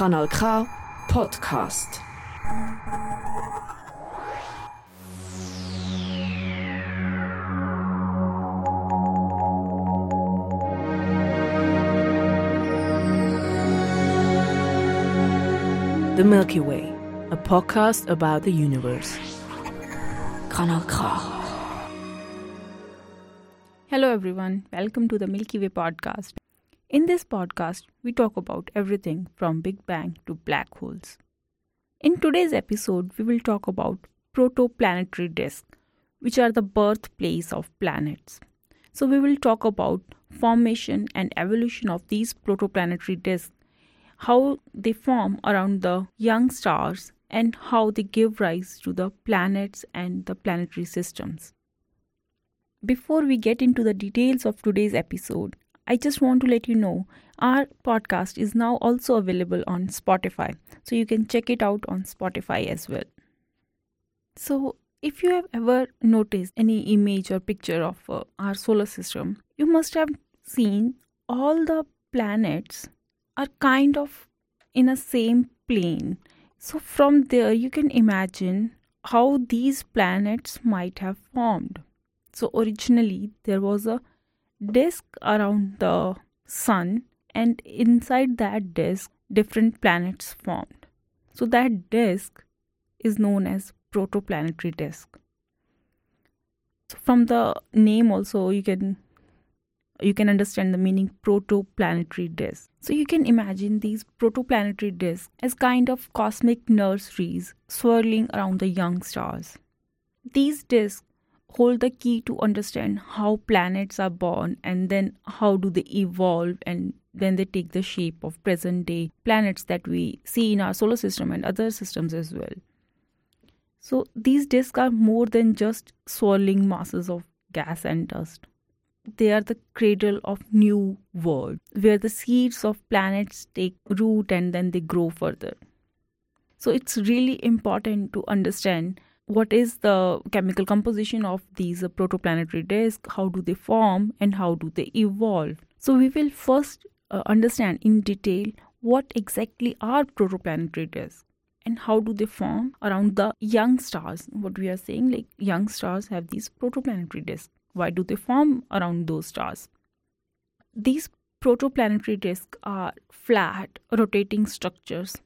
Kanal K Podcast. The Milky Way, a podcast about the universe. Kanal K. Hello, everyone. Welcome to the Milky Way podcast. In this podcast, we talk about everything from Big Bang to black holes. In today's episode, we will talk about protoplanetary disks, which are the birthplace of planets. So, we will talk about formation and evolution of these protoplanetary disks, how they form around the young stars, and how they give rise to the planets and the planetary systems. Before we get into the details of today's episode, I just want to let you know our podcast is now also available on Spotify. So you can check it out on Spotify as well. So, if you have ever noticed any image or picture of uh, our solar system, you must have seen all the planets are kind of in a same plane. So, from there, you can imagine how these planets might have formed. So, originally, there was a disk around the sun, and inside that disk, different planets formed. So, that disk is known as protoplanetary disk. So from the name, also, you can you can understand the meaning protoplanetary disk. So you can imagine these protoplanetary disks as kind of cosmic nurseries swirling around the young stars. These disks hold the key to understand how planets are born and then how do they evolve and then they take the shape of present day planets that we see in our solar system and other systems as well. So these disks are more than just swirling masses of gas and dust they are the cradle of new world where the seeds of planets take root and then they grow further so it's really important to understand what is the chemical composition of these protoplanetary disks how do they form and how do they evolve so we will first uh, understand in detail what exactly are protoplanetary disks and how do they form around the young stars what we are saying like young stars have these protoplanetary disks why do they form around those stars? These protoplanetary disks are flat, rotating structures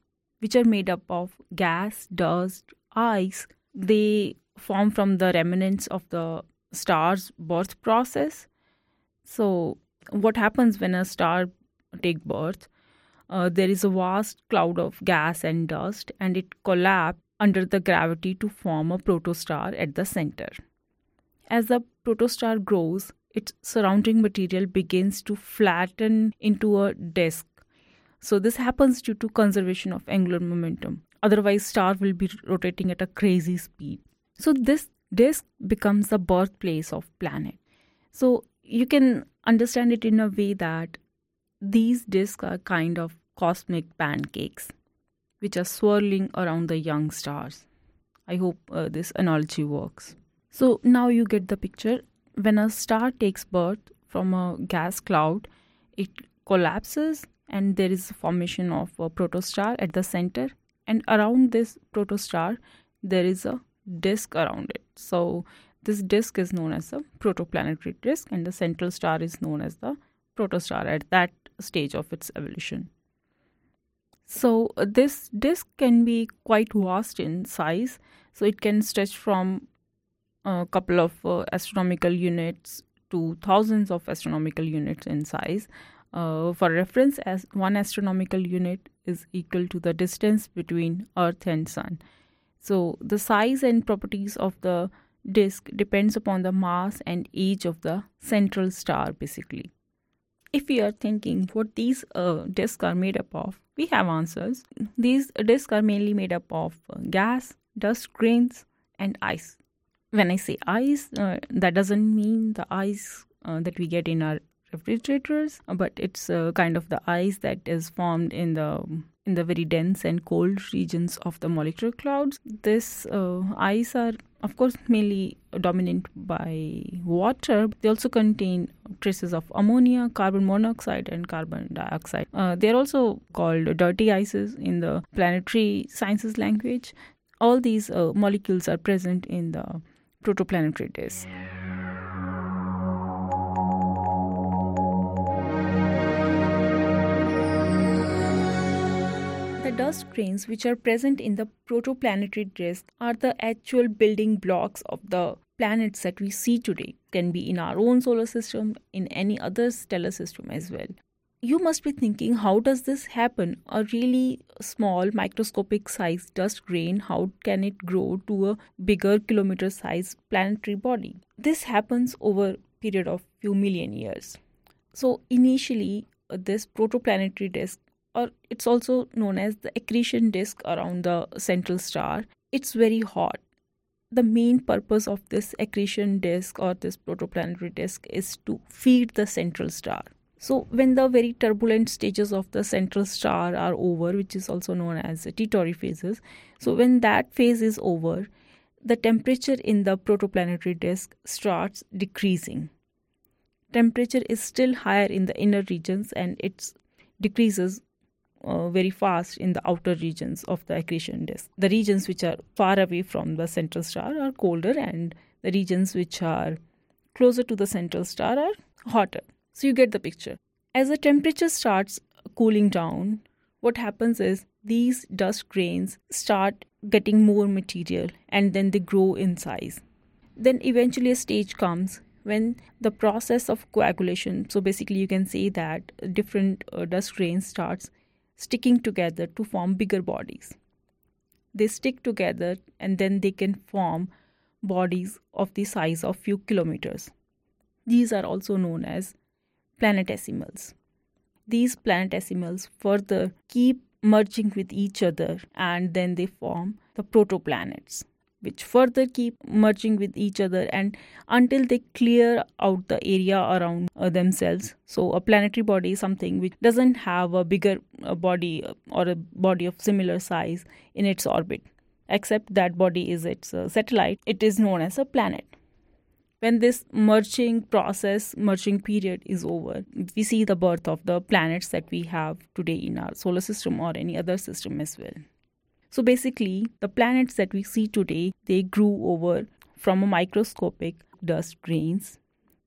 which are made up of gas, dust, ice. They form from the remnants of the star's birth process. So, what happens when a star take birth? Uh, there is a vast cloud of gas and dust, and it collapses under the gravity to form a protostar at the center. As the protostar grows, its surrounding material begins to flatten into a disk. So this happens due to conservation of angular momentum. Otherwise, star will be rotating at a crazy speed. So this disk becomes the birthplace of planet. So you can understand it in a way that these disks are kind of cosmic pancakes which are swirling around the young stars. I hope uh, this analogy works. So now you get the picture. When a star takes birth from a gas cloud, it collapses and there is formation of a protostar at the center. And around this protostar, there is a disk around it. So this disk is known as the protoplanetary disk, and the central star is known as the protostar at that stage of its evolution. So this disk can be quite vast in size. So it can stretch from a couple of uh, astronomical units to thousands of astronomical units in size. Uh, for reference, as one astronomical unit is equal to the distance between Earth and Sun. So the size and properties of the disk depends upon the mass and age of the central star, basically. If we are thinking what these uh, disks are made up of, we have answers. These disks are mainly made up of uh, gas, dust grains, and ice when I say ice, uh, that doesn't mean the ice uh, that we get in our refrigerators, but it's uh, kind of the ice that is formed in the in the very dense and cold regions of the molecular clouds. This uh, ice are, of course, mainly dominant by water. They also contain traces of ammonia, carbon monoxide, and carbon dioxide. Uh, they are also called dirty ices in the planetary sciences language. All these uh, molecules are present in the protoplanetary disk. Dust grains which are present in the protoplanetary disk are the actual building blocks of the planets that we see today. Can be in our own solar system, in any other stellar system as well. You must be thinking, how does this happen? A really small microscopic size dust grain, how can it grow to a bigger kilometer size planetary body? This happens over a period of few million years. So initially, uh, this protoplanetary disk or it's also known as the accretion disk around the central star. It's very hot. The main purpose of this accretion disk or this protoplanetary disk is to feed the central star. So, when the very turbulent stages of the central star are over, which is also known as T-Tauri phases, so when that phase is over, the temperature in the protoplanetary disk starts decreasing. Temperature is still higher in the inner regions and it decreases uh, very fast in the outer regions of the accretion disk. The regions which are far away from the central star are colder, and the regions which are closer to the central star are hotter. So you get the picture. As the temperature starts cooling down, what happens is these dust grains start getting more material and then they grow in size. Then eventually a stage comes when the process of coagulation so basically you can say that different uh, dust grains starts sticking together to form bigger bodies. They stick together and then they can form bodies of the size of few kilometers. These are also known as planetesimals. These planetesimals further keep merging with each other and then they form the protoplanets which further keep merging with each other and until they clear out the area around uh, themselves. So a planetary body is something which doesn't have a bigger uh, body uh, or a body of similar size in its orbit except that body is its uh, satellite. It is known as a planet. When this merging process merging period is over we see the birth of the planets that we have today in our solar system or any other system as well so basically, the planets that we see today, they grew over from a microscopic dust grains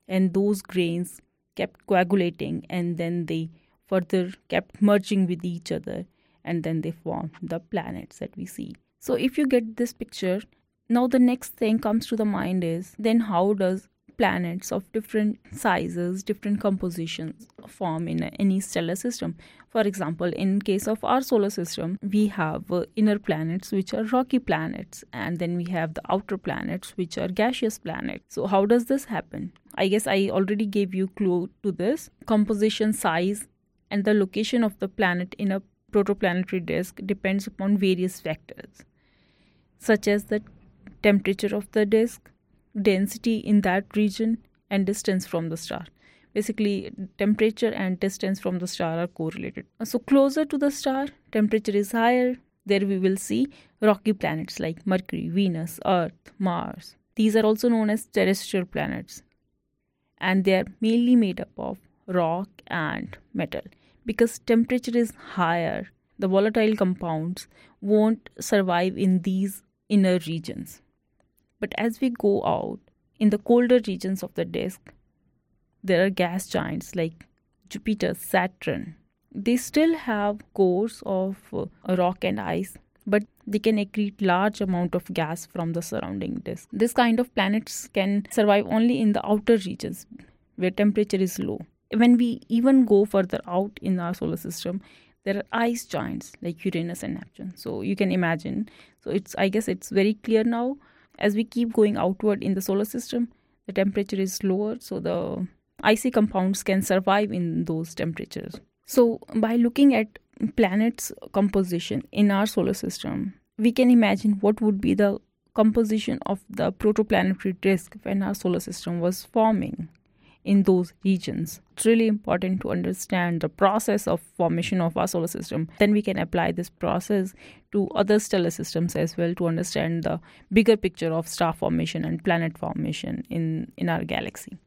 and those grains kept coagulating and then they further kept merging with each other and then they formed the planets that we see. So if you get this picture, now the next thing comes to the mind is then how does planets of different sizes, different compositions form in any stellar system. For example, in case of our solar system, we have uh, inner planets which are rocky planets, and then we have the outer planets which are gaseous planets. So, how does this happen? I guess I already gave you clue to this. Composition, size, and the location of the planet in a protoplanetary disk depends upon various factors, such as the temperature of the disk, density in that region and distance from the star. Basically temperature and distance from the star are correlated. So closer to the star temperature is higher. There we will see rocky planets like mercury venus earth mars. These are also known as terrestrial planets. And they are mainly made up of rock and metal. Because temperature is higher the volatile compounds won't survive in these inner regions but as we go out in the colder regions of the disk, there are gas giants like Jupiter, Saturn. They still have cores of uh, rock and ice, but they can accrete large amount of gas from the surrounding disk. This kind of planets can survive only in the outer regions where temperature is low. When we even go further out in our solar system, there are ice giants like Uranus and Neptune. So you can imagine. So it's I guess it's very clear now as we keep going outward in the solar system, the temperature is lower, so the icy compounds can survive in those temperatures. So, by looking at planets' composition in our solar system, we can imagine what would be the composition of the protoplanetary disk when our solar system was forming. In those regions. It's really important to understand the process of formation of our solar system. Then we can apply this process to other stellar systems as well to understand the bigger picture of star formation and planet formation in, in our galaxy.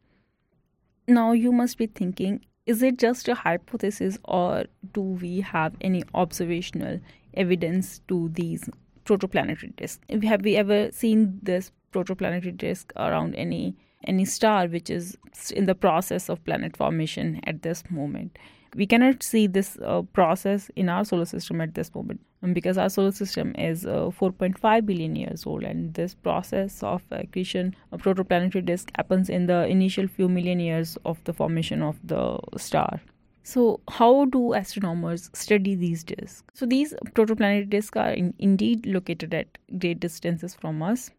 Now, you must be thinking is it just a hypothesis or do we have any observational evidence to these protoplanetary disks have we ever seen this protoplanetary disk around any any star which is in the process of planet formation at this moment we cannot see this uh, process in our solar system at this moment um, because our solar system is uh, 4.5 billion years old and this process of accretion of protoplanetary disk happens in the initial few million years of the formation of the star so, how do astronomers study these disks? So, these protoplanetary disks are in, indeed located at great distances from us.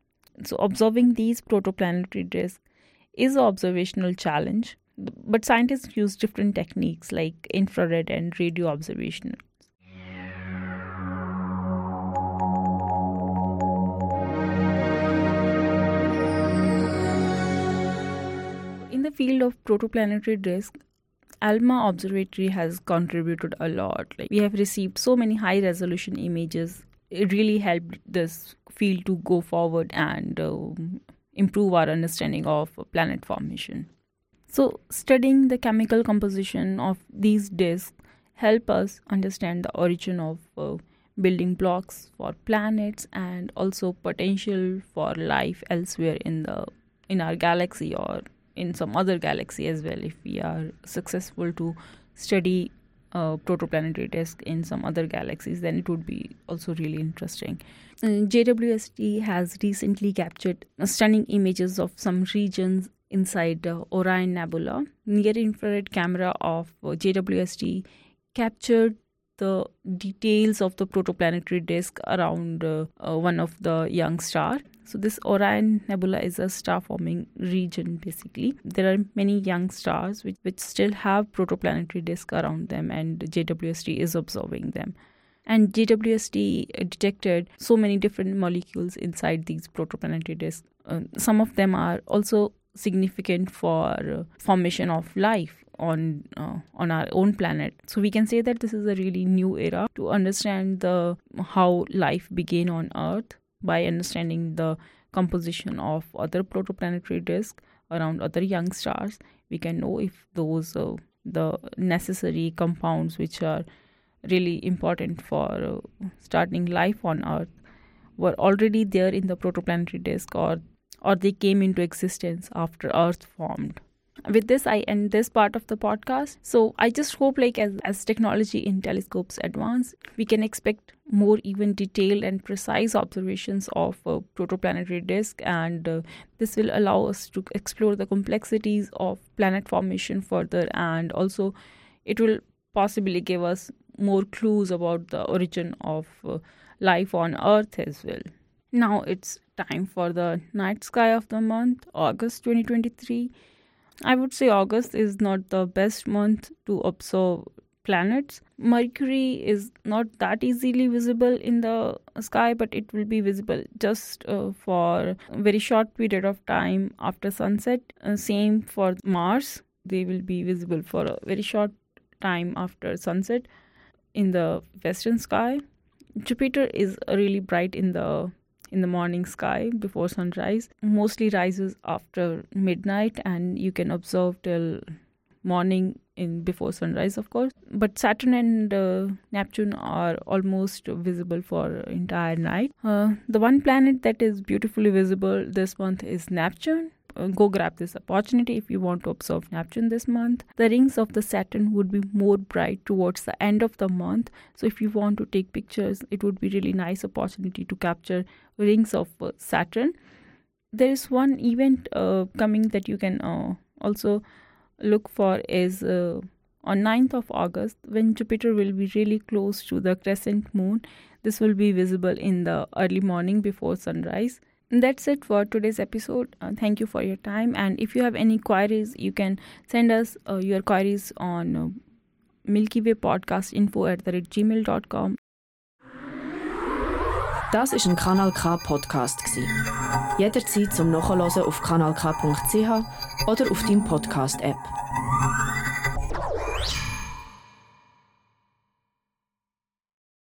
So, observing these protoplanetary disks is an observational challenge but scientists use different techniques like infrared and radio observation. In the field of protoplanetary disk, ALMA Observatory has contributed a lot. Like we have received so many high resolution images. It really helped this field to go forward and uh, improve our understanding of planet formation. So, studying the chemical composition of these disks help us understand the origin of uh, building blocks for planets and also potential for life elsewhere in the in our galaxy or in some other galaxy as well if we are successful to study a protoplanetary disk in some other galaxies then it would be also really interesting uh, JWST has recently captured stunning images of some regions inside uh, Orion Nebula. Near infrared camera of uh, JWST captured the details of the protoplanetary disk around uh, uh, one of the young star. So this Orion Nebula is a star-forming region. Basically, there are many young stars which, which still have protoplanetary disk around them, and JWST is observing them. And JWST detected so many different molecules inside these protoplanetary disks. Uh, some of them are also significant for uh, formation of life on uh, on our own planet so we can say that this is a really new era to understand the how life began on earth by understanding the composition of other protoplanetary disks around other young stars we can know if those uh, the necessary compounds which are really important for uh, starting life on earth were already there in the protoplanetary disk or or they came into existence after Earth formed. With this, I end this part of the podcast. So I just hope, like as, as technology in telescopes advance, we can expect more even detailed and precise observations of a protoplanetary disk, and uh, this will allow us to explore the complexities of planet formation further, and also it will possibly give us more clues about the origin of uh, life on Earth as well. Now it's time for the night sky of the month, August 2023. I would say August is not the best month to observe planets. Mercury is not that easily visible in the sky, but it will be visible just uh, for a very short period of time after sunset. Uh, same for Mars, they will be visible for a very short time after sunset in the western sky. Jupiter is really bright in the in the morning sky before sunrise mostly rises after midnight and you can observe till morning in before sunrise of course. But saturn and uh, neptune are almost visible for entire night. Uh, the one planet that is beautifully visible this month is neptune go grab this opportunity if you want to observe Neptune this month. The rings of the Saturn would be more bright towards the end of the month. So if you want to take pictures, it would be really nice opportunity to capture rings of uh, Saturn. There is one event uh, coming that you can uh, also look for is uh, on 9th of August when Jupiter will be really close to the crescent moon. This will be visible in the early morning before sunrise that's it for today's episode uh, thank you for your time and if you have any queries you can send us uh, your queries on uh, milky way podcast info at the gmail.com Das ist ein Kanal K Podcast gsi. Jederzeit zum Nachhören auf kanalk.ch oder auf deinem Podcast App.